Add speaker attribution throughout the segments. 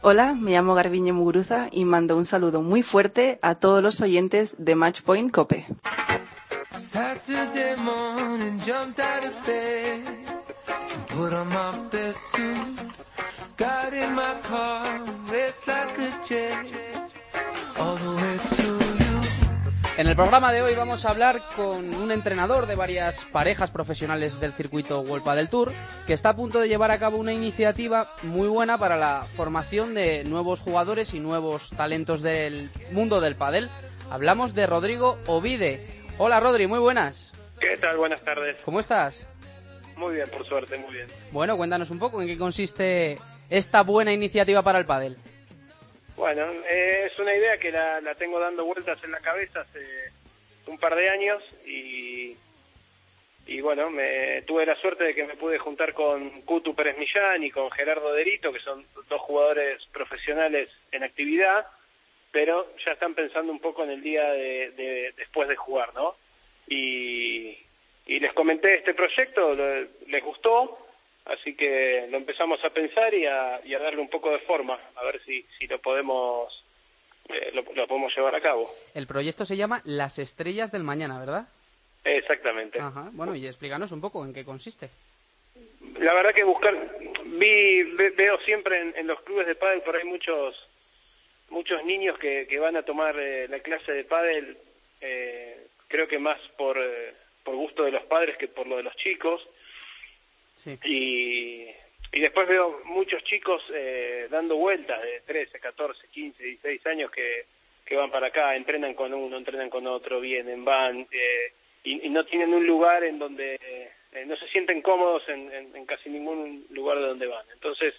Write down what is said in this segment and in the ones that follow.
Speaker 1: Hola, me llamo Garbiñe Muguruza y mando un saludo muy fuerte a todos los oyentes de Matchpoint Cope.
Speaker 2: En el programa de hoy vamos a hablar con un entrenador de varias parejas profesionales del circuito World del Tour que está a punto de llevar a cabo una iniciativa muy buena para la formación de nuevos jugadores y nuevos talentos del mundo del pádel. Hablamos de Rodrigo Ovide. Hola Rodri, muy buenas.
Speaker 3: ¿Qué tal? Buenas tardes.
Speaker 2: ¿Cómo estás?
Speaker 3: Muy bien, por suerte, muy bien.
Speaker 2: Bueno, cuéntanos un poco en qué consiste esta buena iniciativa para el pádel.
Speaker 3: Bueno, eh, es una idea que la, la tengo dando vueltas en la cabeza hace un par de años y, y bueno, me tuve la suerte de que me pude juntar con Kutu Pérez Millán y con Gerardo Derito, que son dos jugadores profesionales en actividad, pero ya están pensando un poco en el día de, de- después de jugar, ¿no? Y, y les comenté este proyecto, les gustó, así que lo empezamos a pensar y a, y a darle un poco de forma, a ver si, si lo podemos eh, lo, lo podemos llevar a cabo.
Speaker 2: El proyecto se llama Las Estrellas del Mañana, ¿verdad?
Speaker 3: Exactamente.
Speaker 2: Ajá. Bueno, y explícanos un poco en qué consiste.
Speaker 3: La verdad que buscar, vi, ve- veo siempre en, en los clubes de pádel por ahí muchos muchos niños que, que van a tomar eh, la clase de pádel, eh, creo que más por, eh, por gusto de los padres que por lo de los chicos. Y, y después veo muchos chicos eh, dando vueltas de 13, 14, 15, 16 años que, que van para acá, entrenan con uno, entrenan con otro, vienen, van, eh, y, no tienen un lugar en donde eh, no se sienten cómodos en, en- en casi ningún lugar de donde van. Entonces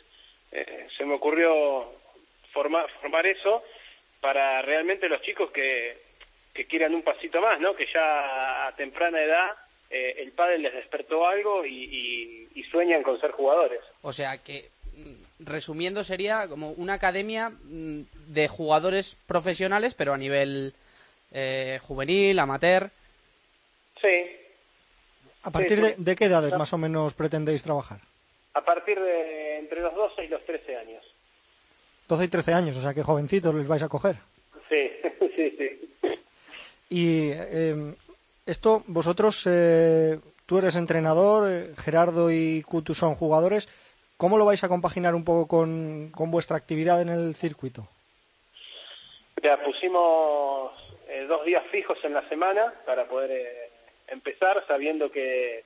Speaker 3: eh, se me ocurrió formar, formar eso para realmente los chicos que, que quieran un pasito más, ¿no? Que ya a temprana edad eh, el pádel les despertó algo y, y- y sueñan con ser jugadores.
Speaker 2: O sea que, mm, resumiendo, sería como una academia mm, de jugadores profesionales, pero a nivel eh, juvenil, amateur.
Speaker 3: Sí,
Speaker 4: ¿A partir de,
Speaker 3: sí.
Speaker 4: de qué edades más o menos pretendéis trabajar?
Speaker 3: a partir de entre los 12 y los 13 años.
Speaker 4: 12 y 13 años, o sea que jovencitos les vais a coger.
Speaker 3: Sí, sí, sí.
Speaker 4: Y eh, esto, vosotros, eh, tú eres entrenador, eh, Gerardo y Kutu son jugadores. ¿Cómo lo vais a compaginar un poco con, con vuestra actividad en el circuito?
Speaker 3: Ya pusimos eh, dos días fijos en la semana para poder eh, empezar, sabiendo que,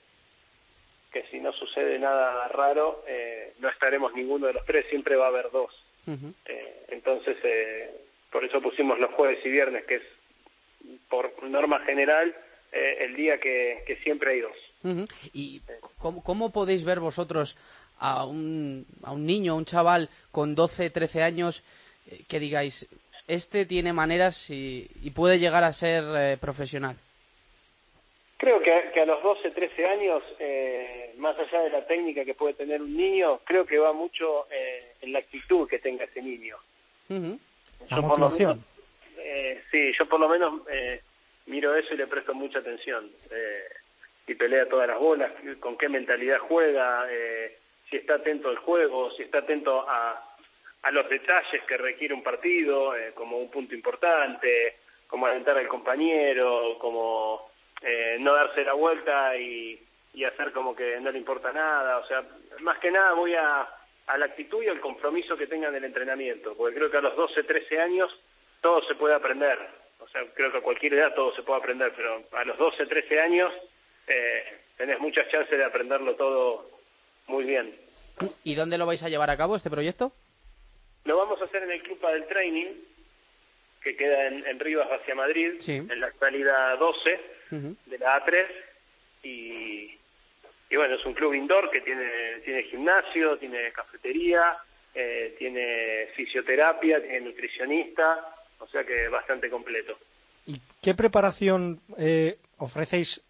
Speaker 3: que si no sucede nada raro, eh, no estaremos ninguno de los tres, siempre va a haber dos.
Speaker 2: Ujú.
Speaker 3: Eh, entonces, eh, por eso pusimos los jueves y viernes, que es, por norma general, eh, el día que, que siempre hay dos.
Speaker 2: ¿Y cómo, cómo podéis ver vosotros a un, a un niño, a un chaval con 12, 13 años eh, que digáis, este tiene maneras y, y puede llegar a ser eh, profesional?
Speaker 3: Creo que, que a los 12, 13 años, eh, más allá de la técnica que puede tener un niño, creo que va mucho eh, en la actitud que tenga ese niño.
Speaker 4: La
Speaker 3: Yo por lo
Speaker 4: motivación.
Speaker 3: menos, eh, sí, yo por lo menos eh, miro eso y le presto mucha atención. Eh, si pelea todas las bolas, con qué mentalidad juega, eh, si está atento al juego, si está atento a, a los detalles que requiere un partido, eh, como un punto importante, como alentar al compañero, como eh, no darse la vuelta y, y hacer como que no le importa nada. O sea, más que nada voy a, a la actitud y al compromiso que tengan del entrenamiento, porque creo que a los 12, 13 años todo se puede aprender. Sea, creo que a cualquier edad todo se puede aprender, pero a los 12, 13 años eh, tenés muchas chances de aprenderlo todo muy bien.
Speaker 2: ¿Y dónde lo vais a llevar a cabo este proyecto?
Speaker 3: Lo vamos a hacer en el Club del Training, que queda en, en Rivas hacia Madrid,
Speaker 2: Sí.
Speaker 3: en la salida 12
Speaker 2: Ujú.
Speaker 3: de la A3. Y, y bueno, es un club indoor que tiene, tiene gimnasio, tiene cafetería, eh, tiene fisioterapia, tiene nutricionista, o sea que bastante completo.
Speaker 4: ¿Y qué preparación eh, ofrecéis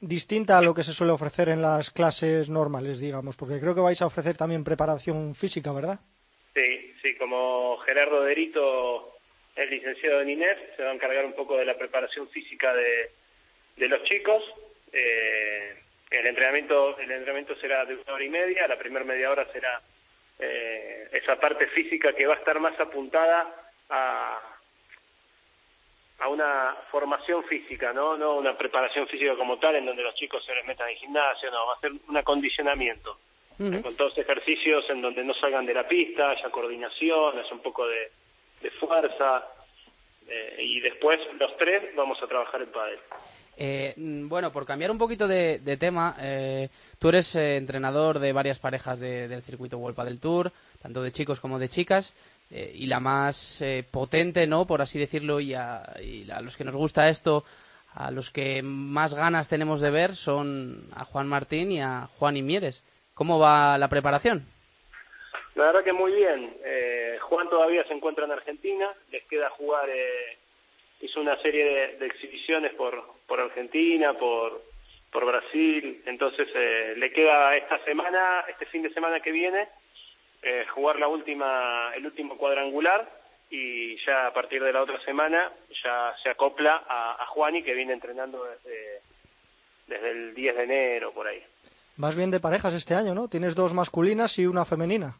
Speaker 4: distinta a lo que se suele ofrecer en las clases normales, digamos? Porque creo que vais a ofrecer también preparación física, ¿verdad?
Speaker 3: Sí, sí, como Gerardo Derito es licenciado en INEF, se va a encargar un poco de la preparación física de, de los chicos. Eh, el entrenamiento el entrenamiento será de una hora y media, la primera media hora será eh, esa parte física que va a estar más apuntada a, a una formación física, ¿no? No una preparación física como tal, en donde los chicos se les metan en gimnasio, no, va a ser un acondicionamiento. Con todos ejercicios en donde no salgan de la pista, haya coordinación, haya un poco de, de fuerza, eh, y después los tres vamos a trabajar el pádel.
Speaker 2: Eh, mm, bueno, por cambiar un poquito de, tema, eh, tú eres eh, entrenador de varias parejas del circuito World del Tour, tanto de chicos como de chicas, y la más potente, ¿no? Por así decirlo, y a, los que nos gusta esto, a los que más ganas tenemos de ver son a Juan Martín y a Juan Imieres. ¿Cómo va la preparación?
Speaker 3: La verdad que muy bien. Juan todavía se encuentra en Argentina, les queda jugar hizo una serie de, exhibiciones por, por Argentina, por, por Brasil, entonces eh, le queda esta semana, este fin de semana que viene, eh, jugar la última, el último cuadrangular y ya a partir de la otra semana ya se acopla a, a Juani que viene entrenando desde, desde el 10 de enero por ahí.
Speaker 4: Más bien de parejas este año, ¿no? Tienes dos masculinas y una femenina.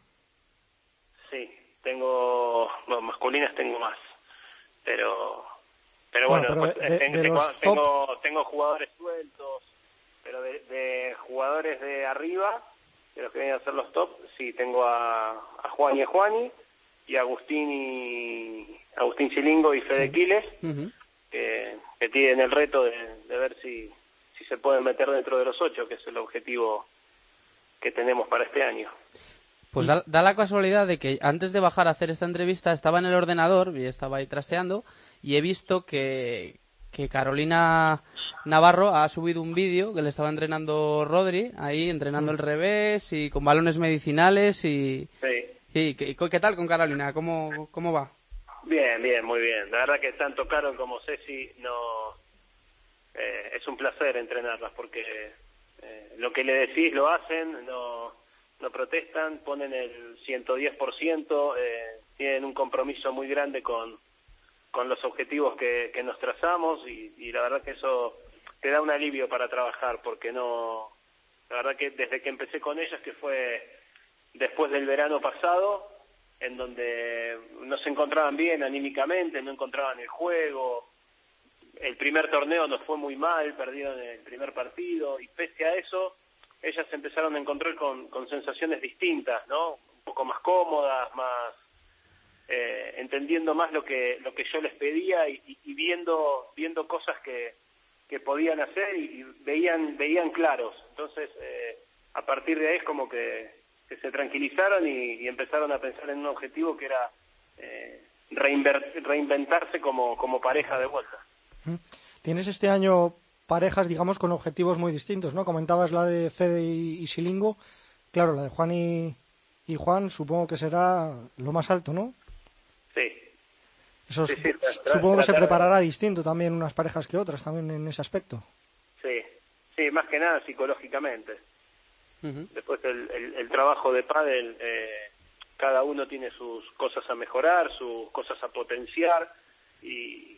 Speaker 3: Sí, tengo, bueno, masculinas tengo más, pero pero bueno, tengo, tengo, jugadores sueltos, pero de, jugadores de arriba, de los que vienen a ser los top, sí, tengo a, a Juan y a Juani, y Agustín y Agustín Chilingo y Fede Quiles, que, tienen el reto de, ver si, si se pueden meter dentro de los ocho, que es el objetivo que tenemos para este año.
Speaker 2: Pues da, la casualidad de que antes de bajar a hacer esta entrevista estaba en el ordenador y estaba ahí trasteando y he visto que, que Carolina Navarro ha subido un vídeo que le estaba entrenando Rodri, ahí entrenando el revés y con balones medicinales y...
Speaker 3: Sí.
Speaker 2: y ¿qué, tal con Carolina? ¿Cómo, ¿Cómo va?
Speaker 3: Bien, bien, muy bien. La verdad que tanto Carol como Ceci no... Eh, es un placer entrenarlas porque eh, lo que le decís lo hacen, no no protestan, ponen el 110%, eh, tienen un compromiso muy grande con, con los objetivos que, que nos trazamos y, y, la verdad que eso te da un alivio para trabajar porque no, la verdad que desde que empecé con ellas, que fue después del verano pasado, en donde no se encontraban bien anímicamente, no encontraban el juego, el primer torneo nos fue muy mal, perdieron el primer partido y pese a eso ellas empezaron a encontrar con, con sensaciones distintas, ¿no? Un poco más cómodas, más eh, entendiendo más lo que lo que yo les pedía y, viendo viendo cosas que, que podían hacer y, veían veían claros. Entonces eh, a partir de ahí es como que, se tranquilizaron y, empezaron a pensar en un objetivo que era eh, reinventarse como, como pareja de vuelta.
Speaker 4: ¿Tienes este año parejas, digamos, con objetivos muy distintos, ¿no? Comentabas la de Fede y, Silingo. Claro, la de Juan y, Juan supongo que será lo más alto, ¿no?
Speaker 3: Sí.
Speaker 4: Eso supongo que se preparará distinto también unas parejas que otras, también en ese aspecto.
Speaker 3: Sí, sí, más que nada psicológicamente. Después el, el, trabajo de pádel, eh, cada uno tiene sus cosas a mejorar, sus cosas a potenciar y,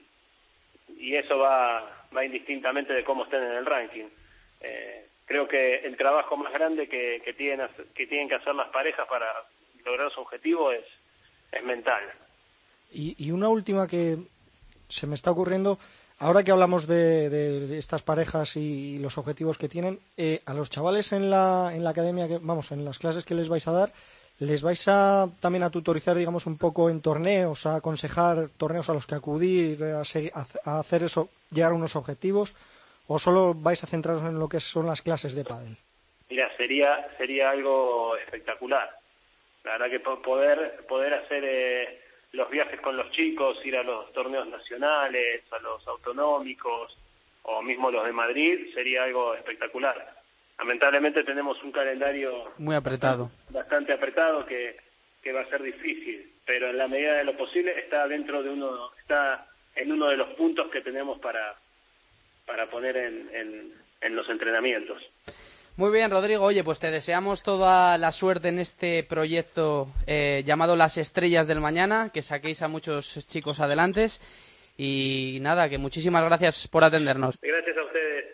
Speaker 3: y eso va, va indistintamente de cómo estén en el ranking. Eh, creo que el trabajo más grande que, que, tienen, que tienen que hacer las parejas para lograr su objetivo es, es mental.
Speaker 4: Y, y una última que se me está ocurriendo, ahora que hablamos de, de estas parejas y los objetivos que tienen, eh, a los chavales en la, en la academia, que, vamos, en las clases que les vais a dar, ¿Les vais a también a tutorizar, digamos, un poco en torneos, a aconsejar torneos a los que acudir, a, hacer eso, llegar a unos objetivos, o solo vais a centraros en lo que son las clases de pádel?
Speaker 3: Mira, sería sería algo espectacular. La verdad que poder poder hacer eh, los viajes con los chicos, ir a los torneos nacionales, a los autonómicos o mismo los de Madrid sería algo espectacular lamentablemente tenemos un calendario
Speaker 2: muy apretado,
Speaker 3: bastante, apretado que, que va a ser difícil, pero en la medida de lo posible está dentro de uno, está en uno de los puntos que tenemos para para poner en, en, los entrenamientos.
Speaker 2: Muy bien, Rodrigo. Oye, pues te deseamos toda la suerte en este proyecto eh, llamado Las Estrellas del Mañana, que saquéis a muchos chicos adelante. Y nada, que muchísimas gracias por atendernos.
Speaker 3: Gracias a ustedes.